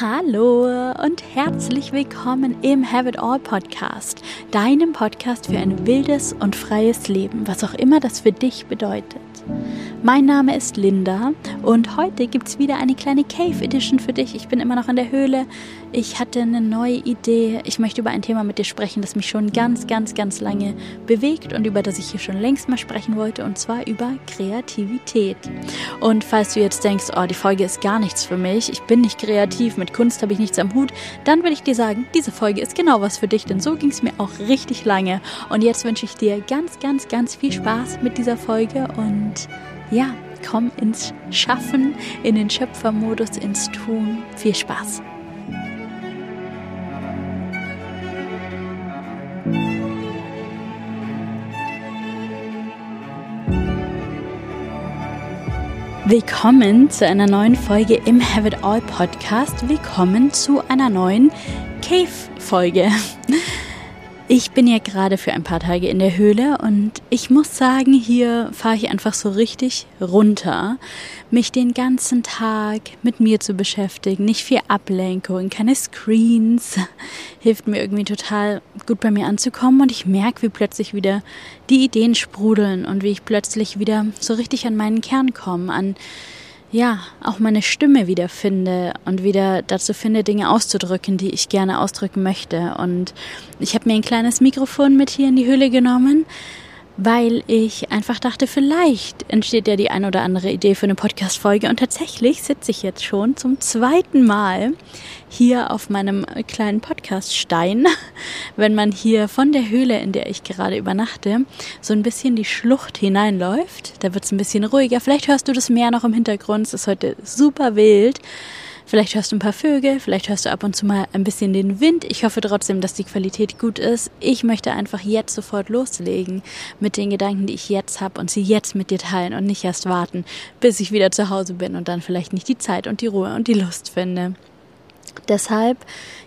Hallo und herzlich willkommen im Have It All Podcast, deinem Podcast für ein wildes und freies Leben, was auch immer das für dich bedeutet. Mein Name ist Linda und heute gibt es wieder eine kleine Cave Edition für dich. Ich bin immer noch in der Höhle. Ich hatte eine neue Idee. Ich möchte über ein Thema mit dir sprechen, das mich schon ganz, ganz, ganz lange bewegt und über das ich hier schon längst mal sprechen wollte, und zwar über Kreativität. Und falls du jetzt denkst, oh, die Folge ist gar nichts für mich, ich bin nicht kreativ, mit Kunst habe ich nichts am Hut, dann will ich dir sagen, diese Folge ist genau was für dich, denn so ging es mir auch richtig lange. Und jetzt wünsche ich dir ganz, ganz, ganz viel Spaß mit dieser Folge und ja, komm ins Schaffen, in den Schöpfermodus, ins Tun. Viel Spaß! Willkommen zu einer neuen Folge im Have It All Podcast. Willkommen zu einer neuen Cave-Folge. Ich bin ja gerade für ein paar Tage in der Höhle und ich muss sagen, hier fahre ich einfach so richtig runter, mich den ganzen Tag mit mir zu beschäftigen, nicht viel Ablenkung, keine Screens, hilft mir irgendwie total gut bei mir anzukommen und ich merke, wie plötzlich wieder die Ideen sprudeln und wie ich plötzlich wieder so richtig an meinen Kern komme, an ja, auch meine Stimme wiederfinde und wieder dazu finde, Dinge auszudrücken, die ich gerne ausdrücken möchte. Und ich habe mir ein kleines Mikrofon mit hier in die Höhle genommen, weil ich einfach dachte, vielleicht entsteht ja die ein oder andere Idee für eine Podcast-Folge. Und tatsächlich sitze ich jetzt schon zum zweiten Mal hier auf meinem kleinen Podcast-Stein, wenn man hier von der Höhle, in der ich gerade übernachte, so ein bisschen die Schlucht hineinläuft. Da wird es ein bisschen ruhiger. Vielleicht hörst du das Meer noch im Hintergrund. Es ist heute super wild. Vielleicht hörst du ein paar Vögel, vielleicht hörst du ab und zu mal ein bisschen den Wind. Ich hoffe trotzdem, dass die Qualität gut ist. Ich möchte einfach jetzt sofort loslegen mit den Gedanken, die ich jetzt habe und sie jetzt mit dir teilen und nicht erst warten, bis ich wieder zu Hause bin und dann vielleicht nicht die Zeit und die Ruhe und die Lust finde. Deshalb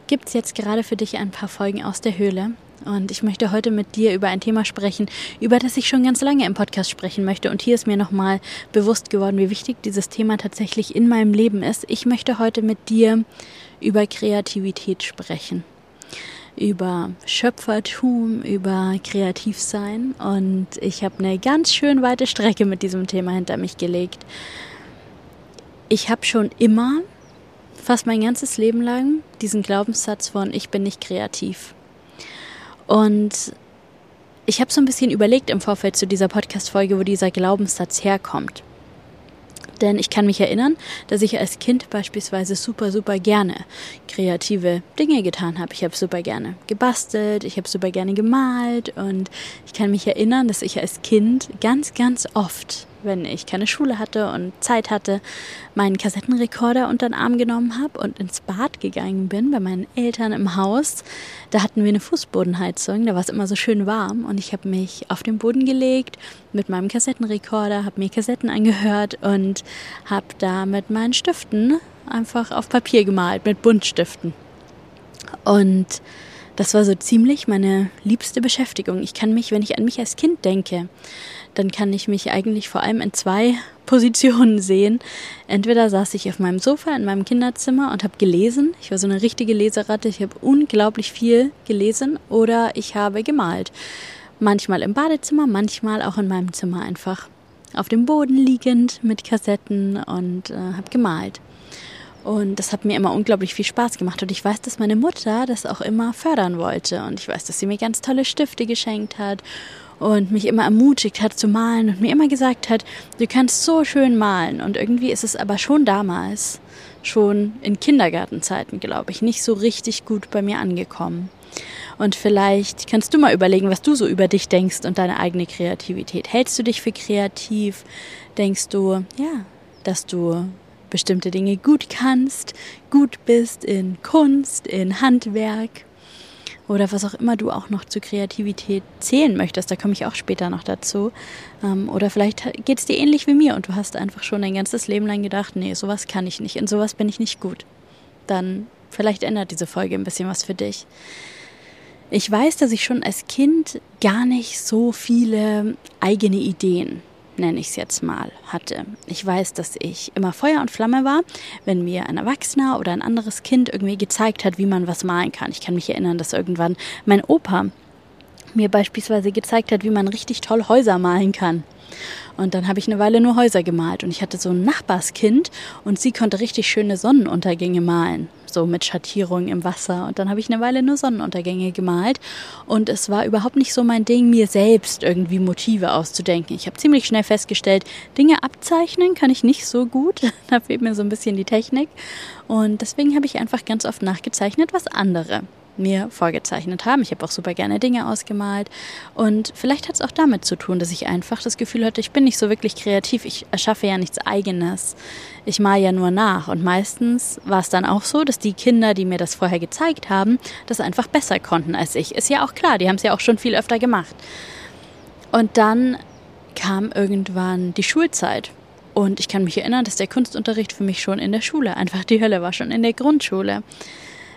gibt es jetzt gerade für dich ein paar Folgen aus der Höhle. Und ich möchte heute mit dir über ein Thema sprechen, über das ich schon ganz lange im Podcast sprechen möchte. Und hier ist mir nochmal bewusst geworden, wie wichtig dieses Thema tatsächlich in meinem Leben ist. Ich möchte heute mit dir über Kreativität sprechen. Über Schöpfertum, über Kreativsein. Und ich habe eine ganz schön weite Strecke mit diesem Thema hinter mich gelegt. Ich habe schon immer, fast mein ganzes Leben lang, diesen Glaubenssatz von ich bin nicht kreativ. Und ich habe so ein bisschen überlegt im Vorfeld zu dieser Podcast-Folge, wo dieser Glaubenssatz herkommt. Denn ich kann mich erinnern, dass ich als Kind beispielsweise super, super gerne kreative Dinge getan habe. Ich habe super gerne gebastelt, ich habe super gerne gemalt und ich kann mich erinnern, dass ich als Kind ganz, ganz oft wenn ich keine Schule hatte und Zeit hatte, meinen Kassettenrekorder unter den Arm genommen habe und ins Bad gegangen bin bei meinen Eltern im Haus. Da hatten wir eine Fußbodenheizung, da war es immer so schön warm und ich habe mich auf den Boden gelegt mit meinem Kassettenrekorder, habe mir Kassetten angehört und habe da mit meinen Stiften einfach auf Papier gemalt mit Buntstiften. Und das war so ziemlich meine liebste Beschäftigung. Ich kann mich, wenn ich an mich als Kind denke, dann kann ich mich eigentlich vor allem in zwei Positionen sehen. Entweder saß ich auf meinem Sofa in meinem Kinderzimmer und habe gelesen. Ich war so eine richtige Leseratte. Ich habe unglaublich viel gelesen oder ich habe gemalt. Manchmal im Badezimmer, manchmal auch in meinem Zimmer einfach auf dem Boden liegend mit Kassetten und äh, habe gemalt. Und das hat mir immer unglaublich viel Spaß gemacht. Und ich weiß, dass meine Mutter das auch immer fördern wollte. Und ich weiß, dass sie mir ganz tolle Stifte geschenkt hat und mich immer ermutigt hat zu malen und mir immer gesagt hat, du kannst so schön malen. Und irgendwie ist es aber schon damals, schon in Kindergartenzeiten, glaube ich, nicht so richtig gut bei mir angekommen. Und vielleicht kannst du mal überlegen, was du so über dich denkst und deine eigene Kreativität. Hältst du dich für kreativ? Denkst du, ja, dass du bestimmte Dinge gut kannst, gut bist in Kunst, in Handwerk oder was auch immer du auch noch zur Kreativität zählen möchtest. Da komme ich auch später noch dazu. Ähm, oder vielleicht geht es dir ähnlich wie mir und du hast einfach schon dein ganzes Leben lang gedacht, nee, sowas kann ich nicht, in sowas bin ich nicht gut. Dann vielleicht ändert diese Folge ein bisschen was für dich. Ich weiß, dass ich schon als Kind gar nicht so viele eigene Ideen nenne ich es jetzt mal, hatte. Ich weiß, dass ich immer Feuer und Flamme war, wenn mir ein Erwachsener oder ein anderes Kind irgendwie gezeigt hat, wie man was malen kann. Ich kann mich erinnern, dass irgendwann mein Opa mir beispielsweise gezeigt hat, wie man richtig toll Häuser malen kann. Und dann habe ich eine Weile nur Häuser gemalt und ich hatte so ein Nachbarskind und sie konnte richtig schöne Sonnenuntergänge malen, so mit Schattierungen im Wasser. Und dann habe ich eine Weile nur Sonnenuntergänge gemalt und es war überhaupt nicht so mein Ding, mir selbst irgendwie Motive auszudenken. Ich habe ziemlich schnell festgestellt, Dinge abzeichnen kann ich nicht so gut. da fehlt mir so ein bisschen die Technik. Und deswegen habe ich einfach ganz oft nachgezeichnet, was andere mir vorgezeichnet haben. Ich habe auch super gerne Dinge ausgemalt. Und vielleicht hat es auch damit zu tun, dass ich einfach das Gefühl hatte, ich bin nicht so wirklich kreativ. Ich erschaffe ja nichts eigenes. Ich male ja nur nach. Und meistens war es dann auch so, dass die Kinder, die mir das vorher gezeigt haben, das einfach besser konnten als ich. Ist ja auch klar, die haben es ja auch schon viel öfter gemacht. Und dann kam irgendwann die Schulzeit. Und ich kann mich erinnern, dass der Kunstunterricht für mich schon in der Schule einfach die Hölle war, schon in der Grundschule.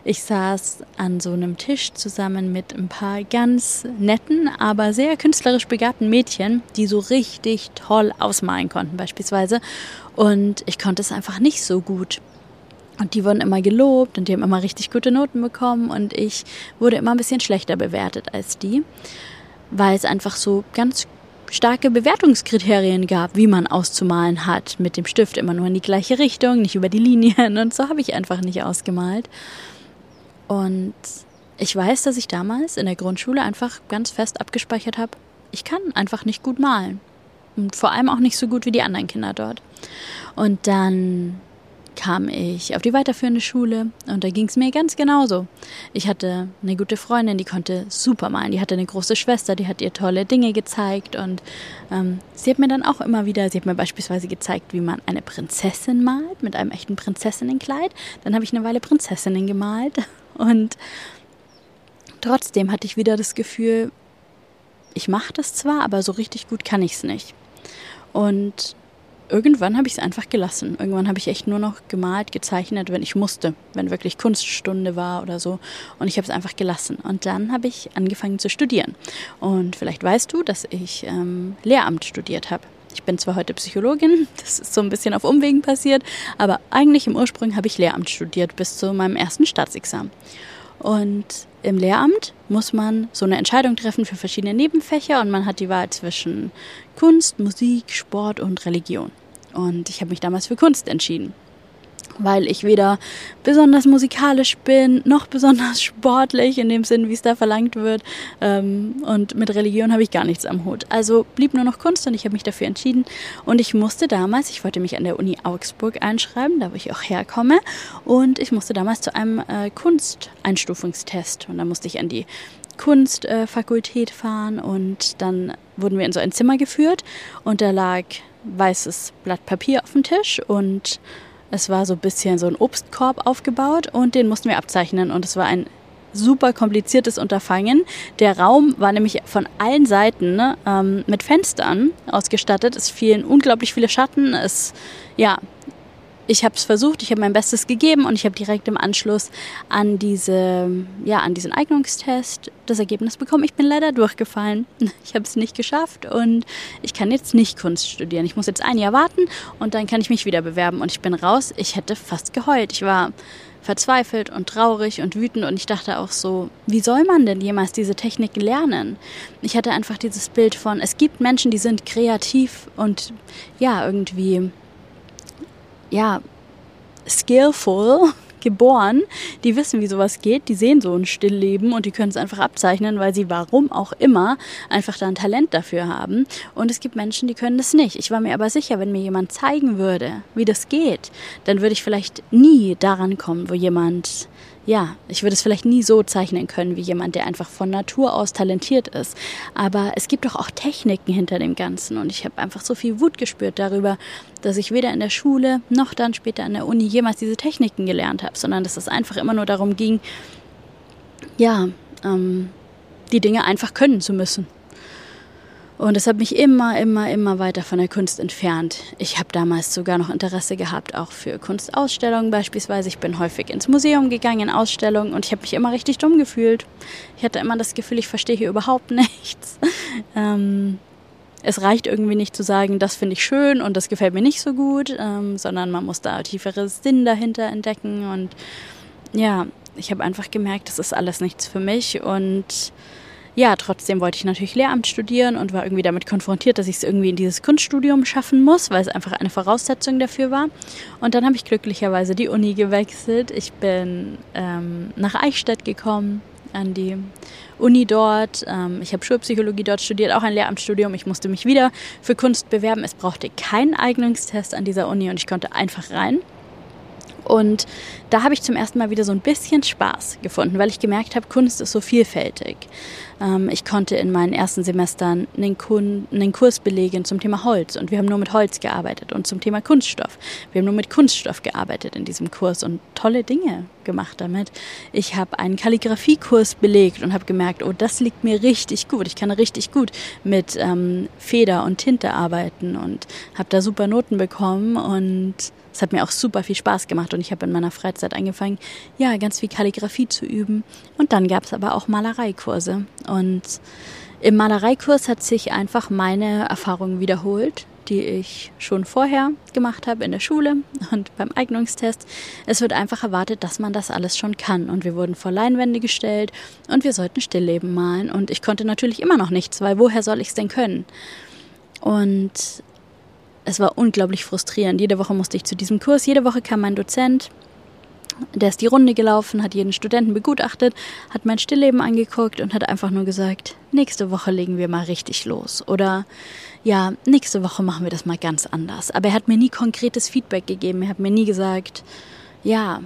Ich saß an so einem Tisch zusammen mit ein paar ganz netten, aber sehr künstlerisch begabten Mädchen, die so richtig toll ausmalen konnten beispielsweise. Und ich konnte es einfach nicht so gut. Und die wurden immer gelobt und die haben immer richtig gute Noten bekommen und ich wurde immer ein bisschen schlechter bewertet als die, weil es einfach so ganz starke Bewertungskriterien gab, wie man auszumalen hat. Mit dem Stift immer nur in die gleiche Richtung, nicht über die Linien. Und so habe ich einfach nicht ausgemalt. Und ich weiß, dass ich damals in der Grundschule einfach ganz fest abgespeichert habe, ich kann einfach nicht gut malen. Und vor allem auch nicht so gut wie die anderen Kinder dort. Und dann kam ich auf die weiterführende Schule und da ging es mir ganz genauso. Ich hatte eine gute Freundin, die konnte super malen. Die hatte eine große Schwester, die hat ihr tolle Dinge gezeigt und ähm, sie hat mir dann auch immer wieder, sie hat mir beispielsweise gezeigt, wie man eine Prinzessin malt mit einem echten Prinzessinnenkleid. Dann habe ich eine Weile Prinzessinnen gemalt und trotzdem hatte ich wieder das Gefühl, ich mache das zwar, aber so richtig gut kann ich es nicht. Und irgendwann habe ich es einfach gelassen. Irgendwann habe ich echt nur noch gemalt, gezeichnet, wenn ich musste, wenn wirklich Kunststunde war oder so. Und ich habe es einfach gelassen. Und dann habe ich angefangen zu studieren. Und vielleicht weißt du, dass ich ähm, Lehramt studiert habe. Ich bin zwar heute Psychologin, das ist so ein bisschen auf Umwegen passiert, aber eigentlich im Ursprung habe ich Lehramt studiert bis zu meinem ersten Staatsexamen. Und im Lehramt muss man so eine Entscheidung treffen für verschiedene Nebenfächer und man hat die Wahl zwischen Kunst, Musik, Sport und Religion. Und ich habe mich damals für Kunst entschieden weil ich weder besonders musikalisch bin, noch besonders sportlich in dem Sinn, wie es da verlangt wird. Ähm, und mit Religion habe ich gar nichts am Hut. Also blieb nur noch Kunst und ich habe mich dafür entschieden. Und ich musste damals, ich wollte mich an der Uni Augsburg einschreiben, da wo ich auch herkomme. Und ich musste damals zu einem äh, Kunsteinstufungstest. Und da musste ich an die Kunstfakultät fahren und dann wurden wir in so ein Zimmer geführt und da lag weißes Blatt Papier auf dem Tisch und es war so ein bisschen so ein Obstkorb aufgebaut und den mussten wir abzeichnen und es war ein super kompliziertes Unterfangen. Der Raum war nämlich von allen Seiten ne, ähm, mit Fenstern ausgestattet. Es fielen unglaublich viele Schatten. Es ja, ich habe es versucht, ich habe mein Bestes gegeben und ich habe direkt im Anschluss an diese, ja, an diesen Eignungstest das Ergebnis bekommen. Ich bin leider durchgefallen. Ich habe es nicht geschafft und ich kann jetzt nicht Kunst studieren. Ich muss jetzt ein Jahr warten und dann kann ich mich wieder bewerben und ich bin raus. Ich hätte fast geheult. Ich war verzweifelt und traurig und wütend und ich dachte auch so, wie soll man denn jemals diese Technik lernen? Ich hatte einfach dieses Bild von, es gibt Menschen, die sind kreativ und ja, irgendwie ja, skillful geboren, die wissen, wie sowas geht, die sehen so ein Stillleben und die können es einfach abzeichnen, weil sie warum auch immer einfach da ein Talent dafür haben. Und es gibt Menschen, die können das nicht. Ich war mir aber sicher, wenn mir jemand zeigen würde, wie das geht, dann würde ich vielleicht nie daran kommen, wo jemand ja, ich würde es vielleicht nie so zeichnen können wie jemand, der einfach von Natur aus talentiert ist. Aber es gibt doch auch Techniken hinter dem Ganzen. Und ich habe einfach so viel Wut gespürt darüber, dass ich weder in der Schule noch dann später an der Uni jemals diese Techniken gelernt habe, sondern dass es einfach immer nur darum ging, ja, ähm, die Dinge einfach können zu müssen. Und es hat mich immer, immer, immer weiter von der Kunst entfernt. Ich habe damals sogar noch Interesse gehabt, auch für Kunstausstellungen beispielsweise. Ich bin häufig ins Museum gegangen, in Ausstellungen und ich habe mich immer richtig dumm gefühlt. Ich hatte immer das Gefühl, ich verstehe hier überhaupt nichts. Ähm, es reicht irgendwie nicht zu sagen, das finde ich schön und das gefällt mir nicht so gut, ähm, sondern man muss da tieferes Sinn dahinter entdecken. Und ja, ich habe einfach gemerkt, das ist alles nichts für mich. Und ja, trotzdem wollte ich natürlich Lehramt studieren und war irgendwie damit konfrontiert, dass ich es irgendwie in dieses Kunststudium schaffen muss, weil es einfach eine Voraussetzung dafür war. Und dann habe ich glücklicherweise die Uni gewechselt. Ich bin ähm, nach Eichstätt gekommen, an die Uni dort. Ähm, ich habe Schulpsychologie dort studiert, auch ein Lehramtsstudium. Ich musste mich wieder für Kunst bewerben. Es brauchte keinen Eignungstest an dieser Uni und ich konnte einfach rein. Und da habe ich zum ersten Mal wieder so ein bisschen Spaß gefunden, weil ich gemerkt habe, Kunst ist so vielfältig. Ähm, ich konnte in meinen ersten Semestern einen, Kurs belegen zum Thema Holz und wir haben nur mit Holz gearbeitet und zum Thema Kunststoff. Wir haben nur mit Kunststoff gearbeitet in diesem Kurs und tolle Dinge gemacht damit. Ich habe einen Kalligrafiekurs belegt und habe gemerkt, oh, das liegt mir richtig gut. Ich kann richtig gut mit ähm, Feder und Tinte arbeiten und habe da super Noten bekommen und es hat mir auch super viel Spaß gemacht und ich habe in meiner Freizeit angefangen, ja, ganz viel Kalligrafie zu üben. Und dann gab es aber auch Malereikurse. Und im Malereikurs hat sich einfach meine Erfahrung wiederholt, die ich schon vorher gemacht habe in der Schule und beim Eignungstest. Es wird einfach erwartet, dass man das alles schon kann. Und wir wurden vor Leinwände gestellt und wir sollten Stillleben malen. Und ich konnte natürlich immer noch nichts, weil woher soll ich es denn können? Und es war unglaublich frustrierend. Jede Woche musste ich zu diesem Kurs. Jede Woche kam mein Dozent, der ist die Runde gelaufen, hat jeden Studenten begutachtet, hat mein Stillleben angeguckt und hat einfach nur gesagt, nächste Woche legen wir mal richtig los. Oder ja, nächste Woche machen wir das mal ganz anders. Aber er hat mir nie konkretes Feedback gegeben. Er hat mir nie gesagt, ja,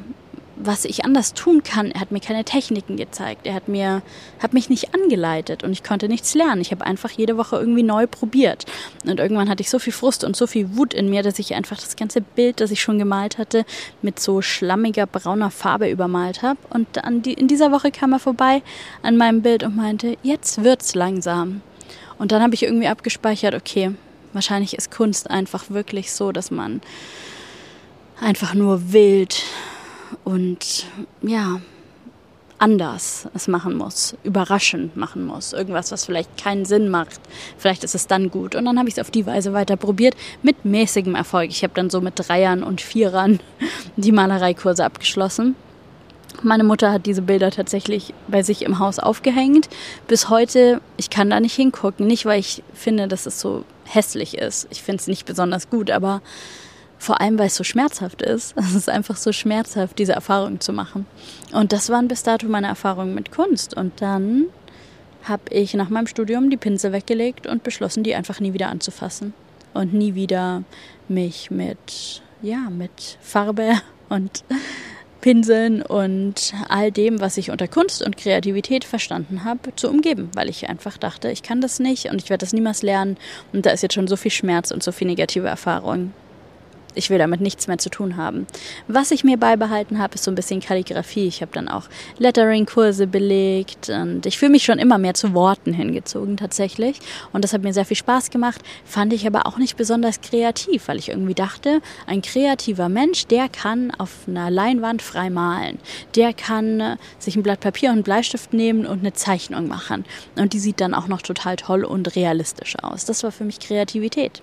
was ich anders tun kann. Er hat mir keine Techniken gezeigt. Er hat mir, hat mich nicht angeleitet und ich konnte nichts lernen. Ich habe einfach jede Woche irgendwie neu probiert. Und irgendwann hatte ich so viel Frust und so viel Wut in mir, dass ich einfach das ganze Bild, das ich schon gemalt hatte, mit so schlammiger brauner Farbe übermalt habe. Und die, in dieser Woche kam er vorbei an meinem Bild und meinte, jetzt wird's langsam. Und dann habe ich irgendwie abgespeichert, okay, wahrscheinlich ist Kunst einfach wirklich so, dass man einfach nur wild und ja, anders es machen muss, überraschend machen muss, irgendwas, was vielleicht keinen Sinn macht. Vielleicht ist es dann gut. Und dann habe ich es auf die Weise weiter probiert, mit mäßigem Erfolg. Ich habe dann so mit Dreiern und Vierern die Malereikurse abgeschlossen. Meine Mutter hat diese Bilder tatsächlich bei sich im Haus aufgehängt. Bis heute, ich kann da nicht hingucken. Nicht, weil ich finde, dass es so hässlich ist. Ich finde es nicht besonders gut, aber vor allem, weil es so schmerzhaft ist. Es ist einfach so schmerzhaft, diese Erfahrung zu machen. Und das waren bis dato meine Erfahrungen mit Kunst. Und dann habe ich nach meinem Studium die Pinsel weggelegt und beschlossen, die einfach nie wieder anzufassen. Und nie wieder mich mit, ja, mit Farbe und Pinseln und all dem, was ich unter Kunst und Kreativität verstanden habe, zu umgeben, weil ich einfach dachte, ich kann das nicht und ich werde das niemals lernen und da ist jetzt schon so viel Schmerz und so viel negative Erfahrung ich will damit nichts mehr zu tun haben. Was ich mir beibehalten habe, ist so ein bisschen Kalligrafie. Ich habe dann auch Lettering-Kurse belegt und ich fühle mich schon immer mehr zu Worten hingezogen tatsächlich. Und das hat mir sehr viel Spaß gemacht, fand ich aber auch nicht besonders kreativ, weil ich irgendwie dachte, ein kreativer Mensch, der kann auf einer Leinwand frei malen. Der kann äh, sich ein Blatt Papier und einen Bleistift nehmen und eine Zeichnung machen. Und die sieht dann auch noch total toll und realistisch aus. Das war für mich Kreativität.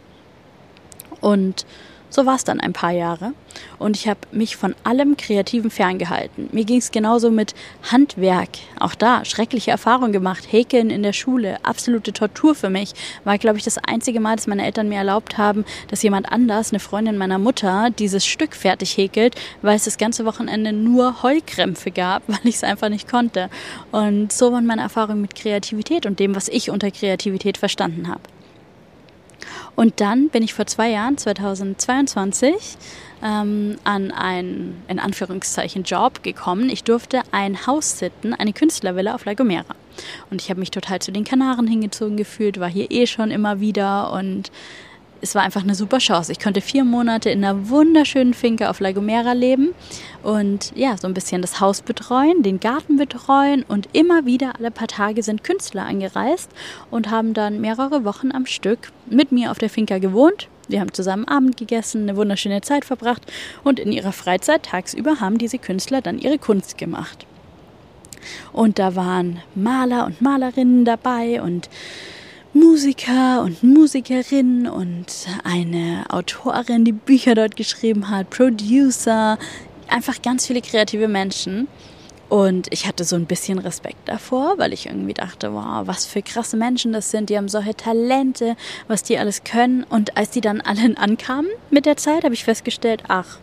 Und so war es dann ein paar Jahre und ich habe mich von allem Kreativen ferngehalten. Mir ging es genauso mit Handwerk. Auch da schreckliche Erfahrungen gemacht. Häkeln in der Schule, absolute Tortur für mich. War, glaube ich, das einzige Mal, dass meine Eltern mir erlaubt haben, dass jemand anders, eine Freundin meiner Mutter, dieses Stück fertig häkelt, weil es das ganze Wochenende nur Heulkrämpfe gab, weil ich es einfach nicht konnte. Und so waren meine Erfahrungen mit Kreativität und dem, was ich unter Kreativität verstanden habe. Und dann bin ich vor zwei Jahren, 2022, ähm, an einen, in Anführungszeichen, Job gekommen. Ich durfte ein Haus sitten, eine Künstlervilla auf La Gomera. Und ich habe mich total zu den Kanaren hingezogen gefühlt, war hier eh schon immer wieder und es war einfach eine super Chance. Ich konnte vier Monate in einer wunderschönen Finke auf La Gomera leben und ja, so ein bisschen das Haus betreuen, den Garten betreuen und immer wieder alle paar Tage sind Künstler angereist und haben dann mehrere Wochen am Stück mit mir auf der Finca gewohnt. Wir haben zusammen Abend gegessen, eine wunderschöne Zeit verbracht und in ihrer Freizeit tagsüber haben diese Künstler dann ihre Kunst gemacht. Und da waren Maler und Malerinnen dabei und Musiker und Musikerin und eine Autorin, die Bücher dort geschrieben hat, Producer, einfach ganz viele kreative Menschen. Und ich hatte so ein bisschen Respekt davor, weil ich irgendwie dachte, wow, was für krasse Menschen das sind. Die haben solche Talente, was die alles können. Und als die dann alle ankamen mit der Zeit, habe ich festgestellt, ach,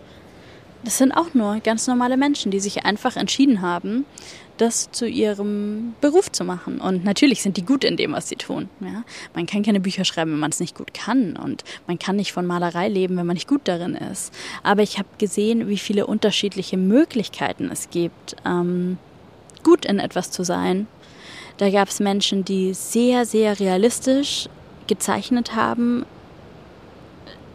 das sind auch nur ganz normale Menschen, die sich einfach entschieden haben, das zu ihrem Beruf zu machen. Und natürlich sind die gut in dem, was sie tun. Ja? Man kann keine Bücher schreiben, wenn man es nicht gut kann. Und man kann nicht von Malerei leben, wenn man nicht gut darin ist. Aber ich habe gesehen, wie viele unterschiedliche Möglichkeiten es gibt, ähm, gut in etwas zu sein. Da gab es Menschen, die sehr, sehr realistisch gezeichnet haben,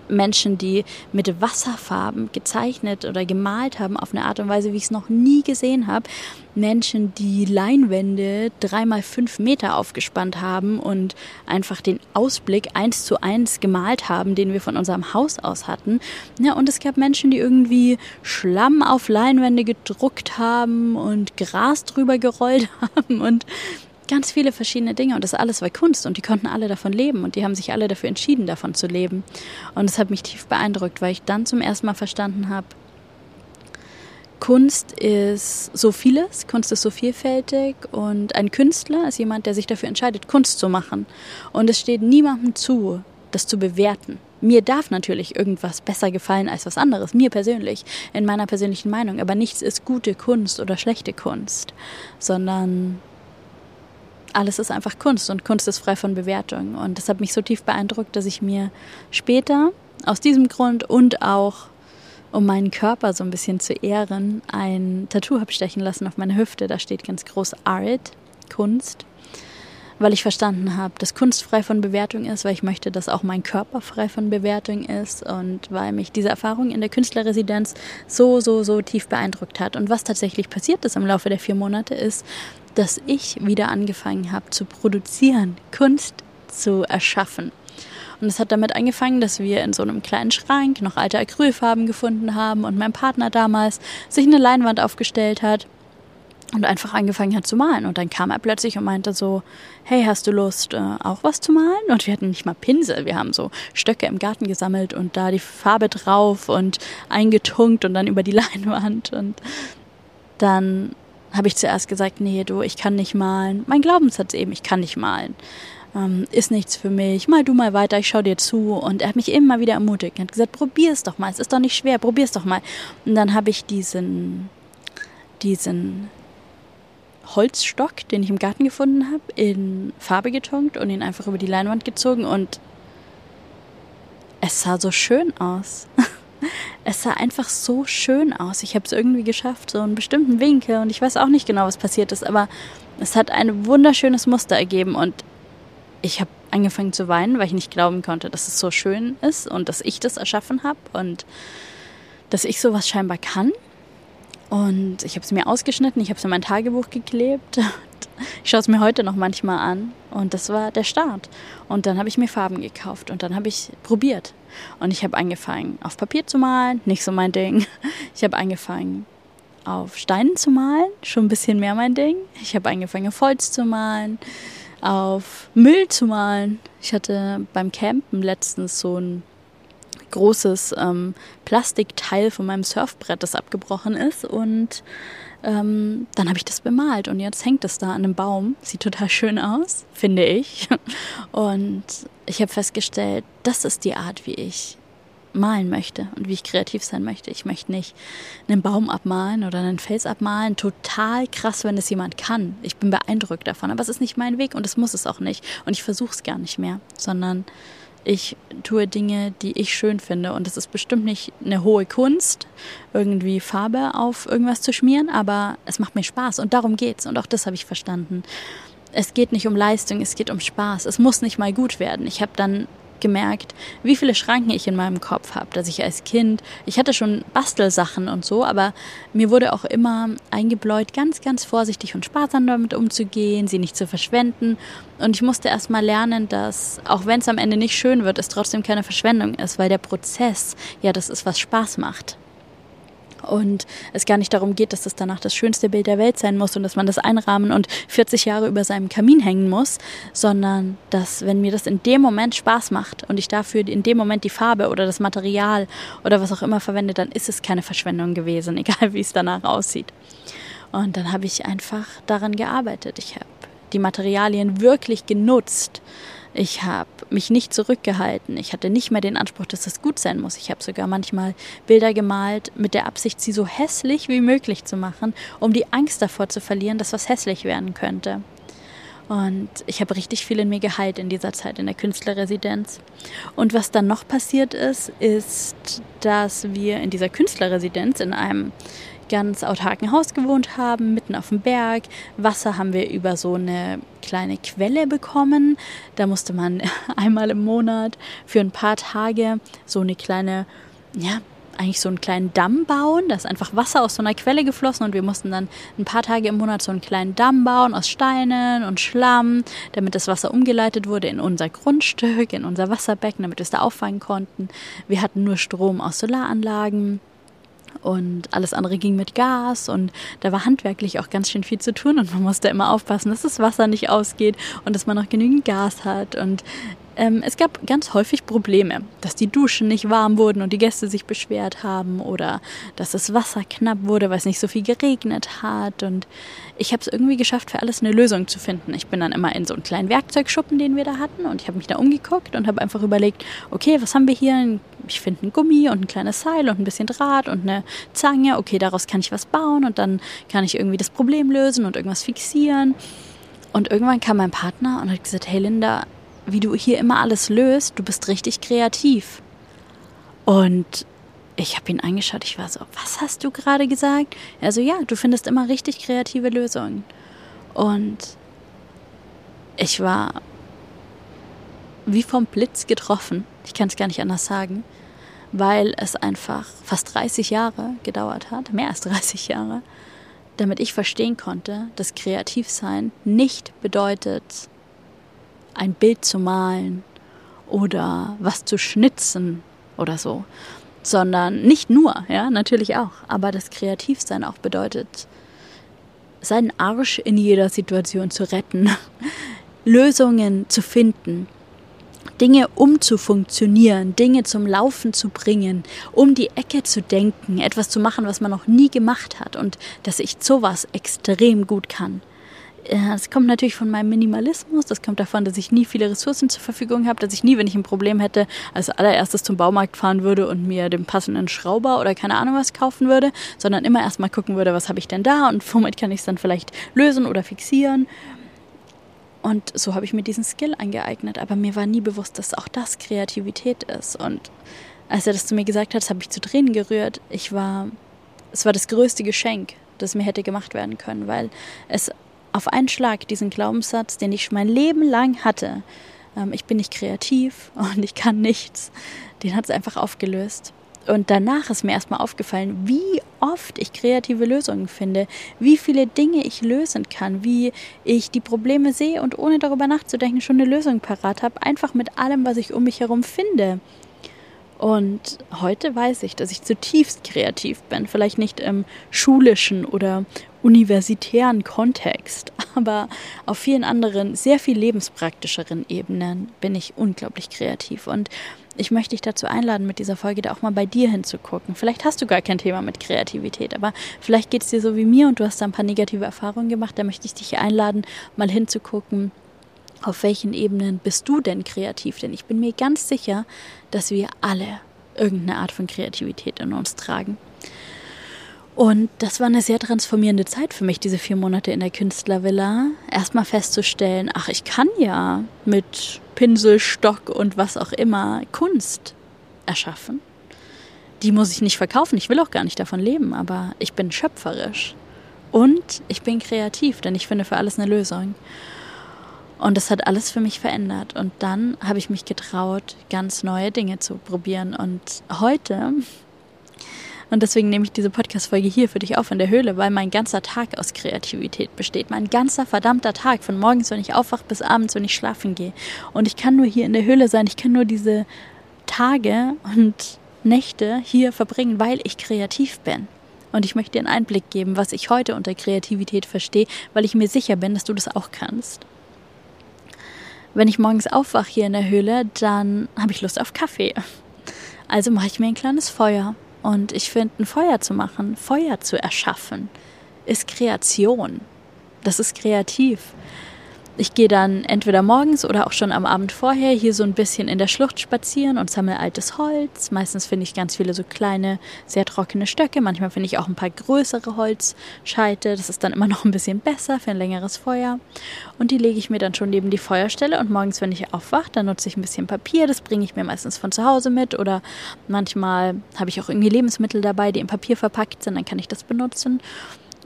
Menschen, die mit Wasserfarben gezeichnet oder gemalt haben auf eine Art und Weise, wie ich es noch nie gesehen habe. Menschen, die Leinwände dreimal fünf Meter aufgespannt haben und einfach den Ausblick eins zu eins gemalt haben, den wir von unserem Haus aus hatten. Ja, und es gab Menschen, die irgendwie Schlamm auf Leinwände gedruckt haben und Gras drüber gerollt haben und ganz viele verschiedene Dinge und das alles war Kunst und die konnten alle davon leben und die haben sich alle dafür entschieden, davon zu leben. Und es hat mich tief beeindruckt, weil ich dann zum ersten Mal verstanden habe, Kunst ist so vieles, Kunst ist so vielfältig und ein Künstler ist jemand, der sich dafür entscheidet, Kunst zu machen. Und es steht niemandem zu, das zu bewerten. Mir darf natürlich irgendwas besser gefallen als was anderes, mir persönlich, in meiner persönlichen Meinung, aber nichts ist gute Kunst oder schlechte Kunst, sondern alles ist einfach Kunst und Kunst ist frei von Bewertung. Und das hat mich so tief beeindruckt, dass ich mir später aus diesem Grund und auch um meinen Körper so ein bisschen zu ehren, ein Tattoo habe stechen lassen auf meine Hüfte. Da steht ganz groß Art, Kunst, weil ich verstanden habe, dass Kunst frei von Bewertung ist, weil ich möchte, dass auch mein Körper frei von Bewertung ist und weil mich diese Erfahrung in der Künstlerresidenz so, so, so tief beeindruckt hat. Und was tatsächlich passiert ist im Laufe der vier Monate ist, dass ich wieder angefangen habe zu produzieren, Kunst zu erschaffen. Und es hat damit angefangen, dass wir in so einem kleinen Schrank noch alte Acrylfarben gefunden haben und mein Partner damals sich eine Leinwand aufgestellt hat und einfach angefangen hat zu malen. Und dann kam er plötzlich und meinte so, hey, hast du Lust, äh, auch was zu malen? Und wir hatten nicht mal Pinsel, wir haben so Stöcke im Garten gesammelt und da die Farbe drauf und eingetunkt und dann über die Leinwand. Und dann habe ich zuerst gesagt, nee, du, ich kann nicht malen. Mein Glaubenssatz eben, ich kann nicht malen. Ähm, ist nichts für mich. Mal du mal weiter, ich schau dir zu. Und er hat mich immer wieder ermutigt. Er hat gesagt, probier's doch mal. Es ist doch nicht schwer, probier's doch mal. Und dann habe ich diesen, diesen Holzstock, den ich im Garten gefunden habe, in Farbe getunkt und ihn einfach über die Leinwand gezogen und es sah so schön aus. es sah einfach so schön aus. Ich habe es irgendwie geschafft, so einen bestimmten Winkel und ich weiß auch nicht genau, was passiert ist, aber es hat ein wunderschönes Muster ergeben und ich habe angefangen zu weinen, weil ich nicht glauben konnte, dass es so schön ist und dass ich das erschaffen habe und dass ich sowas scheinbar kann. Und ich habe es mir ausgeschnitten, ich habe es in mein Tagebuch geklebt. Ich schaue es mir heute noch manchmal an. Und das war der Start. Und dann habe ich mir Farben gekauft und dann habe ich probiert. Und ich habe angefangen, auf Papier zu malen, nicht so mein Ding. Ich habe angefangen, auf Steinen zu malen, schon ein bisschen mehr mein Ding. Ich habe angefangen, auf Holz zu malen, auf Müll zu malen. Ich hatte beim Campen letztens so ein großes ähm, Plastikteil von meinem Surfbrett, das abgebrochen ist. Und ähm, dann habe ich das bemalt und jetzt hängt es da an einem Baum. Sieht total schön aus, finde ich. Und ich habe festgestellt, das ist die Art, wie ich malen möchte und wie ich kreativ sein möchte. Ich möchte nicht einen Baum abmalen oder einen Fels abmalen. Total krass, wenn es jemand kann. Ich bin beeindruckt davon, aber es ist nicht mein Weg und es muss es auch nicht. Und ich versuche es gar nicht mehr, sondern ich tue Dinge, die ich schön finde. Und es ist bestimmt nicht eine hohe Kunst, irgendwie Farbe auf irgendwas zu schmieren, aber es macht mir Spaß und darum geht's. Und auch das habe ich verstanden. Es geht nicht um Leistung, es geht um Spaß. Es muss nicht mal gut werden. Ich habe dann gemerkt, wie viele Schranken ich in meinem Kopf habe, dass ich als Kind, ich hatte schon Bastelsachen und so, aber mir wurde auch immer eingebläut, ganz, ganz vorsichtig und sparsam damit umzugehen, sie nicht zu verschwenden. Und ich musste erst mal lernen, dass auch wenn es am Ende nicht schön wird, es trotzdem keine Verschwendung ist, weil der Prozess ja das ist, was Spaß macht. Und es gar nicht darum geht, dass das danach das schönste Bild der Welt sein muss und dass man das einrahmen und 40 Jahre über seinem Kamin hängen muss, sondern dass, wenn mir das in dem Moment Spaß macht und ich dafür in dem Moment die Farbe oder das Material oder was auch immer verwende, dann ist es keine Verschwendung gewesen, egal wie es danach aussieht. Und dann habe ich einfach daran gearbeitet. Ich habe die Materialien wirklich genutzt ich habe mich nicht zurückgehalten. Ich hatte nicht mehr den Anspruch, dass das gut sein muss. Ich habe sogar manchmal Bilder gemalt mit der Absicht, sie so hässlich wie möglich zu machen, um die Angst davor zu verlieren, dass was hässlich werden könnte. Und ich habe richtig viel in mir geheilt in dieser Zeit in der Künstlerresidenz. Und was dann noch passiert ist, ist, dass wir in dieser Künstlerresidenz in einem ganz autarken Haus gewohnt haben, mitten auf dem Berg. Wasser haben wir über so eine kleine Quelle bekommen. Da musste man einmal im Monat für ein paar Tage so eine kleine, ja, eigentlich so einen kleinen Damm bauen. Da ist einfach Wasser aus so einer Quelle geflossen und wir mussten dann ein paar Tage im Monat so einen kleinen Damm bauen aus Steinen und Schlamm, damit das Wasser umgeleitet wurde in unser Grundstück, in unser Wasserbecken, damit wir es da auffangen konnten. Wir hatten nur Strom aus Solaranlagen und alles andere ging mit Gas und da war handwerklich auch ganz schön viel zu tun und man musste immer aufpassen, dass das Wasser nicht ausgeht und dass man noch genügend Gas hat. Und ähm, es gab ganz häufig Probleme, dass die Duschen nicht warm wurden und die Gäste sich beschwert haben oder dass das Wasser knapp wurde, weil es nicht so viel geregnet hat. Und ich habe es irgendwie geschafft, für alles eine Lösung zu finden. Ich bin dann immer in so einen kleinen Werkzeugschuppen, den wir da hatten, und ich habe mich da umgeguckt und habe einfach überlegt, okay, was haben wir hier? Ich finde ein Gummi und ein kleines Seil und ein bisschen Draht und eine Zange. Okay, daraus kann ich was bauen und dann kann ich irgendwie das Problem lösen und irgendwas fixieren. Und irgendwann kam mein Partner und hat gesagt, hey Linda, wie du hier immer alles löst. Du bist richtig kreativ. Und ich habe ihn angeschaut. Ich war so, was hast du gerade gesagt? Er so, ja, du findest immer richtig kreative Lösungen. Und ich war wie vom Blitz getroffen. Ich kann es gar nicht anders sagen, weil es einfach fast 30 Jahre gedauert hat, mehr als 30 Jahre, damit ich verstehen konnte, dass Kreativsein nicht bedeutet, ein Bild zu malen oder was zu schnitzen oder so, sondern nicht nur, ja, natürlich auch, aber das Kreativsein auch bedeutet, seinen Arsch in jeder Situation zu retten, Lösungen zu finden, Dinge umzufunktionieren, Dinge zum Laufen zu bringen, um die Ecke zu denken, etwas zu machen, was man noch nie gemacht hat und dass ich sowas extrem gut kann. Es kommt natürlich von meinem Minimalismus, das kommt davon, dass ich nie viele Ressourcen zur Verfügung habe, dass ich nie, wenn ich ein Problem hätte, als allererstes zum Baumarkt fahren würde und mir den passenden Schrauber oder keine Ahnung was kaufen würde, sondern immer erstmal gucken würde, was habe ich denn da und womit kann ich es dann vielleicht lösen oder fixieren. Und so habe ich mir diesen Skill angeeignet, aber mir war nie bewusst, dass auch das Kreativität ist. Und als er das zu mir gesagt hat, habe ich zu Tränen gerührt. Ich war, es war das größte Geschenk, das mir hätte gemacht werden können, weil es auf einen Schlag diesen Glaubenssatz, den ich mein Leben lang hatte, ähm, ich bin nicht kreativ und ich kann nichts, den hat es einfach aufgelöst. Und danach ist mir erstmal aufgefallen, wie oft ich kreative Lösungen finde, wie viele Dinge ich lösen kann, wie ich die Probleme sehe und ohne darüber nachzudenken schon eine Lösung parat habe, einfach mit allem, was ich um mich herum finde. Und heute weiß ich, dass ich zutiefst kreativ bin. Vielleicht nicht im schulischen oder universitären Kontext, aber auf vielen anderen, sehr viel lebenspraktischeren Ebenen bin ich unglaublich kreativ. Und ich möchte dich dazu einladen, mit dieser Folge da auch mal bei dir hinzugucken. Vielleicht hast du gar kein Thema mit Kreativität, aber vielleicht geht es dir so wie mir und du hast da ein paar negative Erfahrungen gemacht. Da möchte ich dich einladen, mal hinzugucken, auf welchen Ebenen bist du denn kreativ? Denn ich bin mir ganz sicher, dass wir alle irgendeine Art von Kreativität in uns tragen. Und das war eine sehr transformierende Zeit für mich, diese vier Monate in der Künstlervilla. Erstmal festzustellen, ach, ich kann ja mit Pinsel, Stock und was auch immer Kunst erschaffen. Die muss ich nicht verkaufen, ich will auch gar nicht davon leben, aber ich bin schöpferisch. Und ich bin kreativ, denn ich finde für alles eine Lösung. Und das hat alles für mich verändert. Und dann habe ich mich getraut, ganz neue Dinge zu probieren. Und heute, und deswegen nehme ich diese Podcast-Folge hier für dich auf in der Höhle, weil mein ganzer Tag aus Kreativität besteht. Mein ganzer verdammter Tag, von morgens, wenn ich aufwache, bis abends, wenn ich schlafen gehe. Und ich kann nur hier in der Höhle sein. Ich kann nur diese Tage und Nächte hier verbringen, weil ich kreativ bin Und ich möchte dir einen Einblick geben, was ich heute unter Kreativität verstehe, weil ich mir sicher bin, dass du das auch kannst. Wenn ich morgens aufwache hier in der Höhle, dann habe ich Lust auf Kaffee. Also mache ich mir ein kleines Feuer. Und ich finde, ein Feuer zu machen, Feuer zu erschaffen, ist Kreation. Das ist kreativ. Ich gehe dann entweder morgens oder auch schon am Abend vorher hier so ein bisschen in der Schlucht spazieren und sammle altes Holz. Meistens finde ich ganz viele so kleine, sehr trockene Stöcke. Manchmal finde ich auch ein paar größere Holzscheite. Das ist dann immer noch ein bisschen besser für ein längeres Feuer. Und die lege ich mir dann schon neben die Feuerstelle. Und morgens, wenn ich aufwache, dann nutze ich ein bisschen Papier. Das bringe ich mir meistens von zu Hause mit. Oder manchmal habe ich auch irgendwie Lebensmittel dabei, die in Papier verpackt sind. Dann kann ich das benutzen.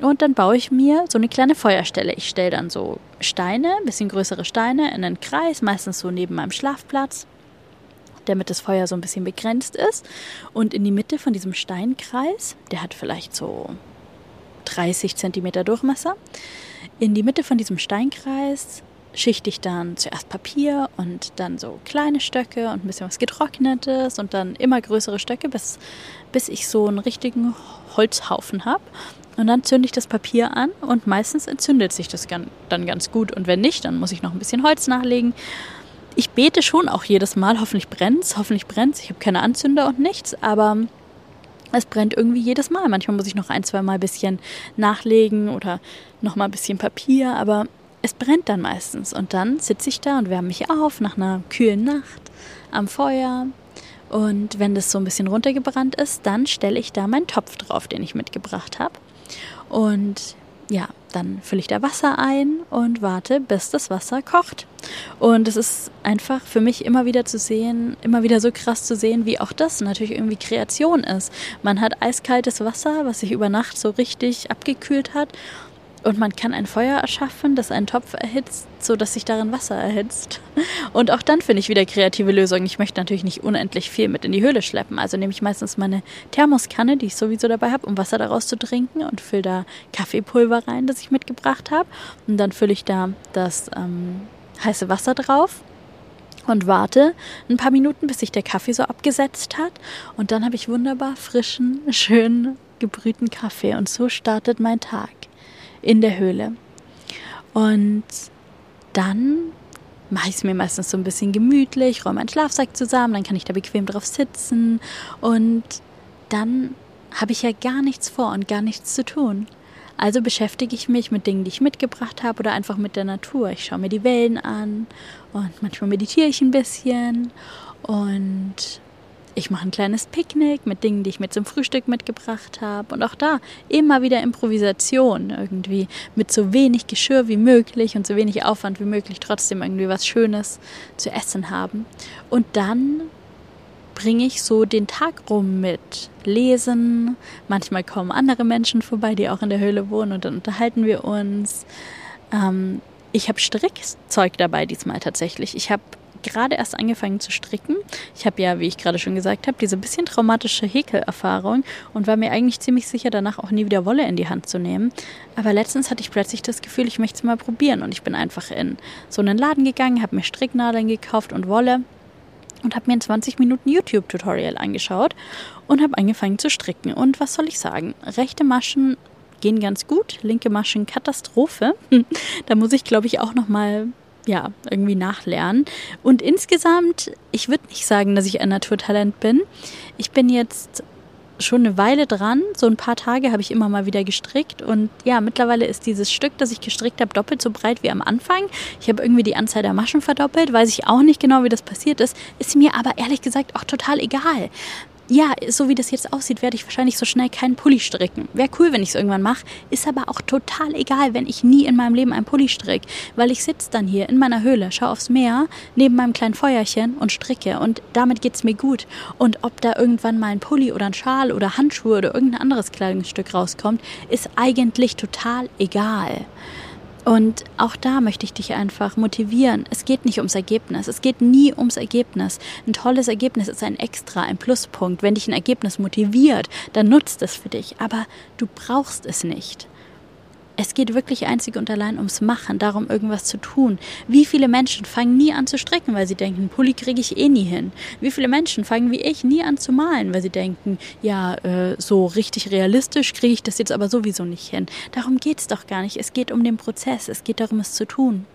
Und dann baue ich mir so eine kleine Feuerstelle. Ich stelle dann so Steine, ein bisschen größere Steine, in einen Kreis, meistens so neben meinem Schlafplatz, damit das Feuer so ein bisschen begrenzt ist. Und in die Mitte von diesem Steinkreis, der hat vielleicht so 30 Zentimeter Durchmesser, in die Mitte von diesem Steinkreis schichte ich dann zuerst Papier und dann so kleine Stöcke und ein bisschen was Getrocknetes und dann immer größere Stöcke, bis, bis ich so einen richtigen Holzhaufen habe. Und dann zünde ich das Papier an und meistens entzündet sich das dann ganz gut. Und wenn nicht, dann muss ich noch ein bisschen Holz nachlegen. Ich bete schon auch jedes Mal, hoffentlich brennt es, hoffentlich brennt Ich habe keine Anzünder und nichts, aber es brennt irgendwie jedes Mal. Manchmal muss ich noch ein, zwei Mal ein bisschen nachlegen oder noch mal ein bisschen Papier, aber es brennt dann meistens. Und dann sitze ich da und wärme mich auf nach einer kühlen Nacht am Feuer. Und wenn das so ein bisschen runtergebrannt ist, dann stelle ich da meinen Topf drauf, den ich mitgebracht habe. Und ja, dann fülle ich da Wasser ein und warte, bis das Wasser kocht. Und es ist einfach für mich immer wieder zu sehen, immer wieder so krass zu sehen, wie auch das natürlich irgendwie Kreation ist. Man hat eiskaltes Wasser, was sich über Nacht so richtig abgekühlt hat und man kann ein Feuer erschaffen, das einen Topf erhitzt, so dass sich darin Wasser erhitzt. Und auch dann finde ich wieder kreative Lösungen. Ich möchte natürlich nicht unendlich viel mit in die Höhle schleppen. Also nehme ich meistens meine Thermoskanne, die ich sowieso dabei habe, um Wasser daraus zu trinken und fülle da Kaffeepulver rein, das ich mitgebracht habe. Und dann fülle ich da das ähm, heiße Wasser drauf und warte ein paar Minuten, bis sich der Kaffee so abgesetzt hat. Und dann habe ich wunderbar frischen, schönen, gebrühten Kaffee. Und so startet mein Tag in der Höhle. Und dann mache ich es mir meistens so ein bisschen gemütlich, räume meinen Schlafsack zusammen, dann kann ich da bequem drauf sitzen und dann habe ich ja gar nichts vor und gar nichts zu tun. Also beschäftige ich mich mit Dingen, die ich mitgebracht habe oder einfach mit der Natur. Ich schaue mir die Wellen an und manchmal meditiere ich ein bisschen und ich mache ein kleines Picknick mit Dingen, die ich mir zum Frühstück mitgebracht habe. Und auch da immer wieder Improvisation irgendwie mit so wenig Geschirr wie möglich und so wenig Aufwand wie möglich trotzdem irgendwie was Schönes zu essen haben. Und dann bringe ich so den Tag rum mit Lesen. Manchmal kommen andere Menschen vorbei, die auch in der Höhle wohnen und dann unterhalten wir uns. Ähm, ich habe Strickzeug dabei diesmal tatsächlich. Ich habe gerade erst angefangen zu stricken. Ich habe ja, wie ich gerade schon gesagt habe, diese bisschen traumatische Häkelerfahrung und war mir eigentlich ziemlich sicher, danach auch nie wieder Wolle in die Hand zu nehmen. Aber letztens hatte ich plötzlich das Gefühl, ich möchte es mal probieren und ich bin einfach in so einen Laden gegangen, habe mir Stricknadeln gekauft und Wolle und habe mir ein 20 Minuten YouTube-Tutorial angeschaut und habe angefangen zu stricken. Und was soll ich sagen? Rechte Maschen gehen ganz gut, linke Maschen Katastrophe. da muss ich, glaube ich, auch noch mal ja, irgendwie nachlernen. Und insgesamt, ich würde nicht sagen, dass ich ein Naturtalent bin. Ich bin jetzt schon eine Weile dran. So ein paar Tage habe ich immer mal wieder gestrickt. Und ja, mittlerweile ist dieses Stück, das ich gestrickt habe, doppelt so breit wie am Anfang. Ich habe irgendwie die Anzahl der Maschen verdoppelt. Weiß ich auch nicht genau, wie das passiert ist. Ist mir aber ehrlich gesagt auch total egal ja, so wie das jetzt aussieht, werde ich wahrscheinlich so schnell keinen Pulli stricken. Wäre cool, wenn ich es irgendwann mache. Ist aber auch total egal, wenn ich nie in meinem Leben einen Pulli stricke. Weil ich sitze dann hier in meiner Höhle, schaue aufs Meer, neben meinem kleinen Feuerchen und stricke. Und damit geht es mir gut. Und ob da irgendwann mal ein Pulli oder ein Schal oder Handschuhe oder irgendein anderes Kleidungsstück rauskommt, ist eigentlich total egal. Und auch da möchte ich dich einfach motivieren. Es geht nicht ums Ergebnis. Es geht nie ums Ergebnis. Ein tolles Ergebnis ist ein Extra, ein Pluspunkt. Wenn dich ein Ergebnis motiviert, dann nutzt es für dich. Aber du brauchst es nicht. Es geht wirklich einzig und allein ums Machen, darum irgendwas zu tun. Wie viele Menschen fangen nie an zu stricken, weil sie denken, Pulli kriege ich eh nie hin? Wie viele Menschen fangen wie ich nie an zu malen, weil sie denken, ja, äh, so richtig realistisch kriege ich das jetzt aber sowieso nicht hin. Darum geht es doch gar nicht. Es geht um den Prozess, es geht darum, es zu tun.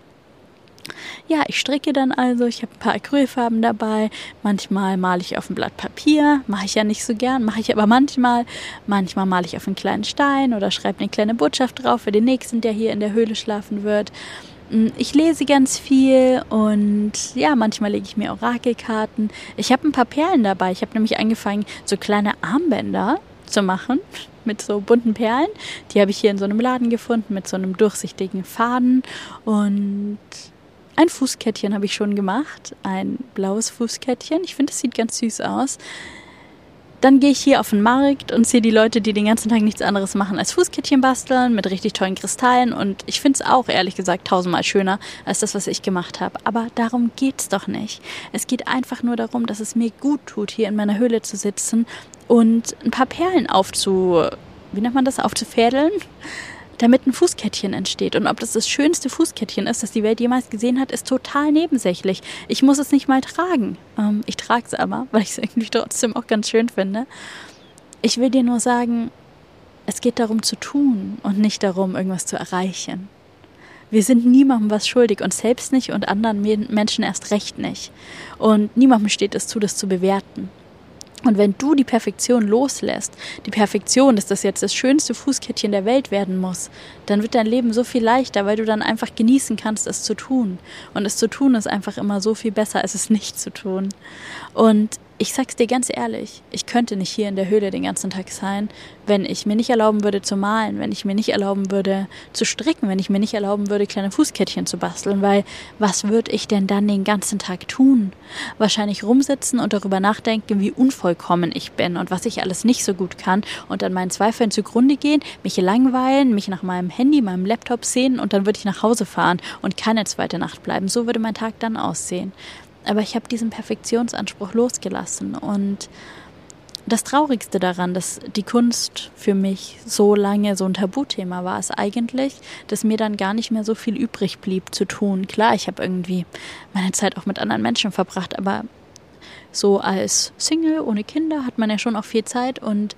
Ja, ich stricke dann also, ich habe ein paar Acrylfarben dabei, manchmal male ich auf ein Blatt Papier, mache ich ja nicht so gern, mache ich aber manchmal. Manchmal male ich auf einen kleinen Stein oder schreibe eine kleine Botschaft drauf für den nächsten, der hier in der Höhle schlafen wird. Mm, ich lese ganz viel und ja, manchmal lege ich mir Orakelkarten. Ich habe ein paar Perlen dabei. Ich habe nämlich angefangen, so kleine Armbänder zu machen mit so bunten Perlen. Die habe ich hier in so einem Laden gefunden mit so einem durchsichtigen Faden und ein Fußkettchen habe ich schon gemacht, ein blaues Fußkettchen. Ich finde, es sieht ganz süß aus. Dann gehe ich hier auf den Markt und sehe die Leute, die den ganzen Tag nichts anderes machen als Fußkettchen basteln mit richtig tollen Kristallen. Und ich finde es auch, ehrlich gesagt, tausendmal schöner als das, was ich gemacht habe. Aber darum geht es doch nicht. Es geht einfach nur darum, dass es mir gut tut, hier in meiner Höhle zu sitzen und ein paar Perlen aufzu... Wie nennt man das? Aufzufädeln damit ein Fußkettchen entsteht. Und ob das das schönste Fußkettchen ist, das die Welt jemals gesehen hat, ist total nebensächlich. Ich muss es nicht mal tragen. Ähm, ich trage es aber, weil ich es irgendwie trotzdem auch ganz schön finde. Ich will dir nur sagen, es geht darum zu tun und nicht darum, irgendwas zu erreichen. Wir sind niemandem was schuldig, uns selbst nicht und anderen Menschen erst recht nicht. Und niemandem steht es zu, das zu bewerten. Und wenn du die Perfektion loslässt, die Perfektion, dass das jetzt das schönste Fußkettchen der Welt werden muss, dann wird dein Leben so viel leichter, weil du dann einfach genießen kannst, es zu tun. Und es zu tun ist einfach immer so viel besser, als es nicht zu tun. Und ich sag's dir ganz ehrlich, ich könnte nicht hier in der Höhle den ganzen Tag sein, wenn ich mir nicht erlauben würde zu malen, wenn ich mir nicht erlauben würde zu stricken, wenn ich mir nicht erlauben würde, kleine Fußkettchen zu basteln, weil was würde ich denn dann den ganzen Tag tun? Wahrscheinlich rumsitzen und darüber nachdenken, wie unvollkommen ich bin und was ich alles nicht so gut kann und an meinen Zweifeln zugrunde gehen, mich langweilen, mich nach meinem Handy, meinem Laptop sehen und dann würde ich nach Hause fahren und keine zweite Nacht bleiben. So würde mein Tag dann aussehen. Aber ich habe diesen Perfektionsanspruch losgelassen. Und das Traurigste daran, dass die Kunst für mich so lange so ein Tabuthema war, ist eigentlich, dass mir dann gar nicht mehr so viel übrig blieb zu tun. Klar, ich habe irgendwie meine Zeit auch mit anderen Menschen verbracht, aber so als Single ohne Kinder hat man ja schon auch viel Zeit und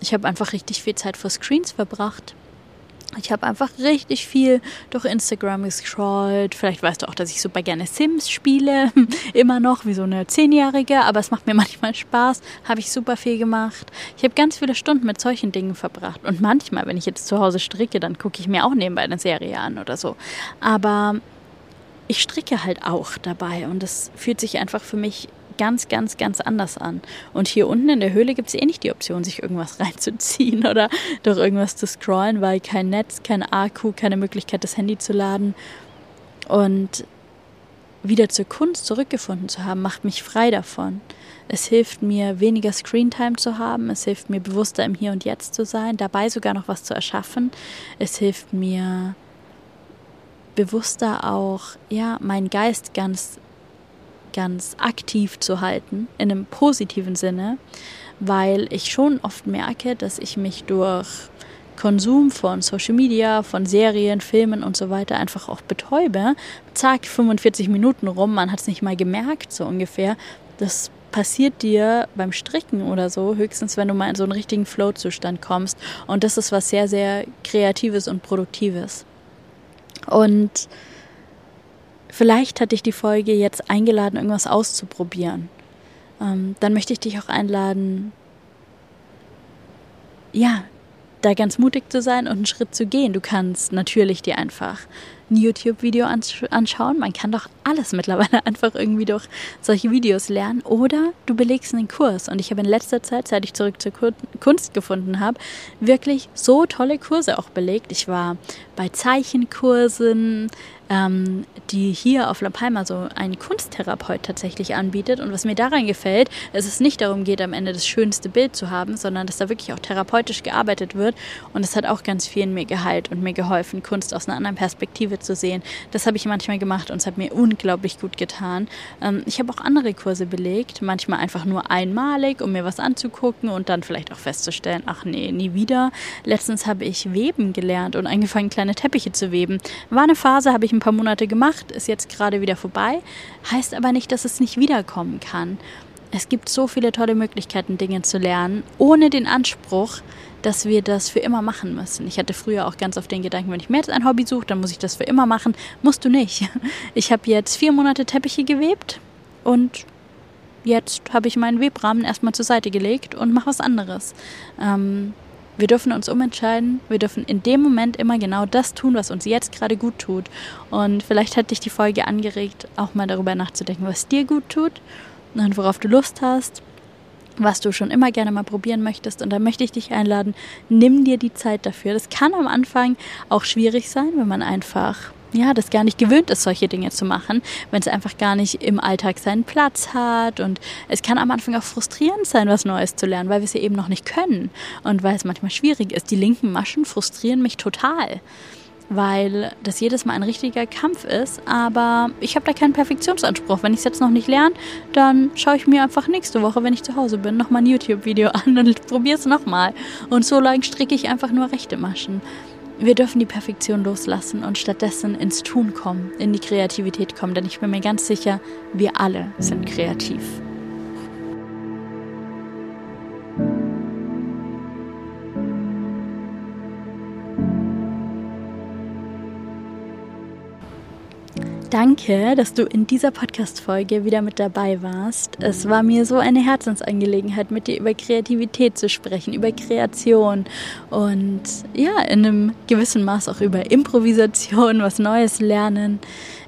ich habe einfach richtig viel Zeit vor Screens verbracht. Ich habe einfach richtig viel durch Instagram gescrollt. Vielleicht weißt du auch, dass ich super gerne Sims spiele. Immer noch, wie so eine Zehnjährige. Aber es macht mir manchmal Spaß. Habe ich super viel gemacht. Ich habe ganz viele Stunden mit solchen Dingen verbracht. Und manchmal, wenn ich jetzt zu Hause stricke, dann gucke ich mir auch nebenbei eine Serie an oder so. Aber ich stricke halt auch dabei. Und es fühlt sich einfach für mich ganz, ganz, ganz anders an. Und hier unten in der Höhle gibt es eh nicht die Option, sich irgendwas reinzuziehen oder durch irgendwas zu scrollen, weil kein Netz, kein Akku, keine Möglichkeit, das Handy zu laden. Und wieder zur Kunst zurückgefunden zu haben, macht mich frei davon. Es hilft mir, weniger Screentime zu haben. Es hilft mir, bewusster im Hier und Jetzt zu sein, dabei sogar noch was zu erschaffen. Es hilft mir, bewusster auch, ja, meinen Geist ganz ganz aktiv zu halten, in einem positiven Sinne, weil ich schon oft merke, dass ich mich durch Konsum von Social Media, von Serien, Filmen und so weiter einfach auch betäube. Zack, 45 Minuten rum, man hat es nicht mal gemerkt, so ungefähr. Das passiert dir beim Stricken oder so, höchstens wenn du mal in so einen richtigen Flow-Zustand kommst. Und das ist was sehr, sehr Kreatives und Produktives. Und Vielleicht hat dich die Folge jetzt eingeladen, irgendwas auszuprobieren. Ähm, dann möchte ich dich auch einladen, ja, da ganz mutig zu sein und einen Schritt zu gehen. Du kannst natürlich dir einfach ein YouTube-Video anschauen. Man kann doch alles mittlerweile einfach irgendwie durch solche Videos lernen. Oder du belegst einen Kurs. Und ich habe in letzter Zeit, seit ich zurück zur Kunst gefunden habe, wirklich so tolle Kurse auch belegt. Ich war bei Zeichenkursen, ähm, die hier auf La Palma so ein Kunsttherapeut tatsächlich anbietet. Und was mir daran gefällt, ist, dass es nicht darum geht, am Ende das schönste Bild zu haben, sondern dass da wirklich auch therapeutisch gearbeitet wird. Und es hat auch ganz viel in mir geheilt und mir geholfen, Kunst aus einer anderen Perspektive zu sehen. Das habe ich manchmal gemacht und es hat mir unglaublich gut getan. Ähm, ich habe auch andere Kurse belegt, manchmal einfach nur einmalig, um mir was anzugucken und dann vielleicht auch festzustellen, ach nee, nie wieder. Letztens habe ich Weben gelernt und angefangen, kleine Teppiche zu weben. War eine Phase, habe ich ein paar Monate gemacht, ist jetzt gerade wieder vorbei. Heißt aber nicht, dass es nicht wiederkommen kann. Es gibt so viele tolle Möglichkeiten, Dinge zu lernen, ohne den Anspruch, dass wir das für immer machen müssen. Ich hatte früher auch ganz oft den Gedanken, wenn ich mir jetzt ein Hobby suche, dann muss ich das für immer machen. Musst du nicht. Ich habe jetzt vier Monate Teppiche gewebt und jetzt habe ich meinen Webrahmen erstmal zur Seite gelegt und mache was anderes. Ähm, wir dürfen uns umentscheiden. Wir dürfen in dem Moment immer genau das tun, was uns jetzt gerade gut tut. Und vielleicht hat dich die Folge angeregt, auch mal darüber nachzudenken, was dir gut tut und worauf du Lust hast, was du schon immer gerne mal probieren möchtest. Und da möchte ich dich einladen, nimm dir die Zeit dafür. Das kann am Anfang auch schwierig sein, wenn man einfach ja, das gar nicht gewöhnt ist, solche Dinge zu machen, wenn es einfach gar nicht im Alltag seinen Platz hat. Und es kann am Anfang auch frustrierend sein, was Neues zu lernen, weil wir es ja eben noch nicht können und weil es manchmal schwierig ist. Die linken Maschen frustrieren mich total weil das jedes Mal ein richtiger Kampf ist. Aber ich habe da keinen Perfektionsanspruch. Wenn ich es jetzt noch nicht lerne, dann schaue ich mir einfach nächste Woche, wenn ich zu Hause bin, nochmal ein YouTube-Video an und probiere es nochmal. Und so lange stricke ich einfach nur rechte Maschen. Wir dürfen die Perfektion loslassen und stattdessen ins Tun kommen, in die Kreativität kommen, denn ich bin mir ganz sicher, wir alle sind kreativ. Danke, dass du in dieser Podcast-Folge wieder mit dabei warst. Es war mir so eine Herzensangelegenheit, mit dir über Kreativität zu sprechen, über Kreation und ja, in einem gewissen Maß auch über Improvisation, was Neues lernen.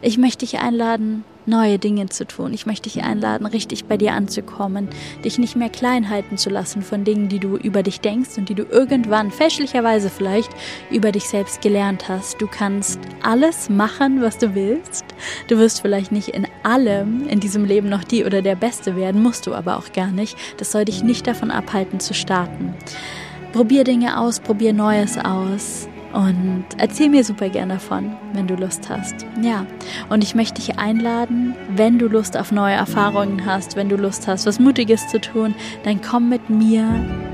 Ich möchte dich einladen, neue Dinge zu tun. Ich möchte dich einladen, richtig bei dir anzukommen, dich nicht mehr klein halten zu lassen von Dingen, die du über dich denkst und die du irgendwann fälschlicherweise vielleicht über dich selbst gelernt hast. Du kannst alles machen, was du willst. Du wirst vielleicht nicht in allem in diesem Leben noch die oder der Beste werden, musst du aber auch gar nicht. Das soll dich nicht davon abhalten zu starten. Probier Dinge aus, probier Neues aus. Und erzähl mir super gern davon, wenn du Lust hast. Ja, und ich möchte dich einladen, wenn du Lust auf neue Erfahrungen hast, wenn du Lust hast, was Mutiges zu tun, dann komm mit mir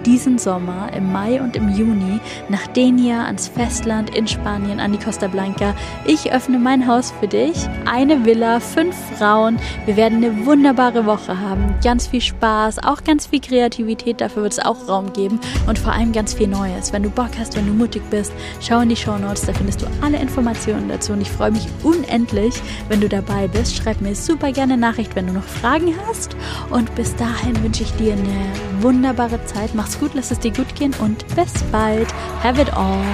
diesen Sommer im Mai und im Juni nach Denia ans Festland in Spanien an die Costa Blanca. Ich öffne mein Haus für dich. Eine Villa, fünf Frauen. Wir werden eine wunderbare Woche haben. Ganz viel Spaß, auch ganz viel Kreativität. Dafür wird es auch Raum geben und vor allem ganz viel Neues. Wenn du Bock hast, wenn du mutig bist, Schau in die Show Notes, da findest du alle Informationen dazu und ich freue mich unendlich, wenn du dabei bist. Schreib mir super gerne Nachricht, wenn du noch Fragen hast und bis dahin wünsche ich dir eine wunderbare Zeit. Mach's gut, lass es dir gut gehen und bis bald. Have it all.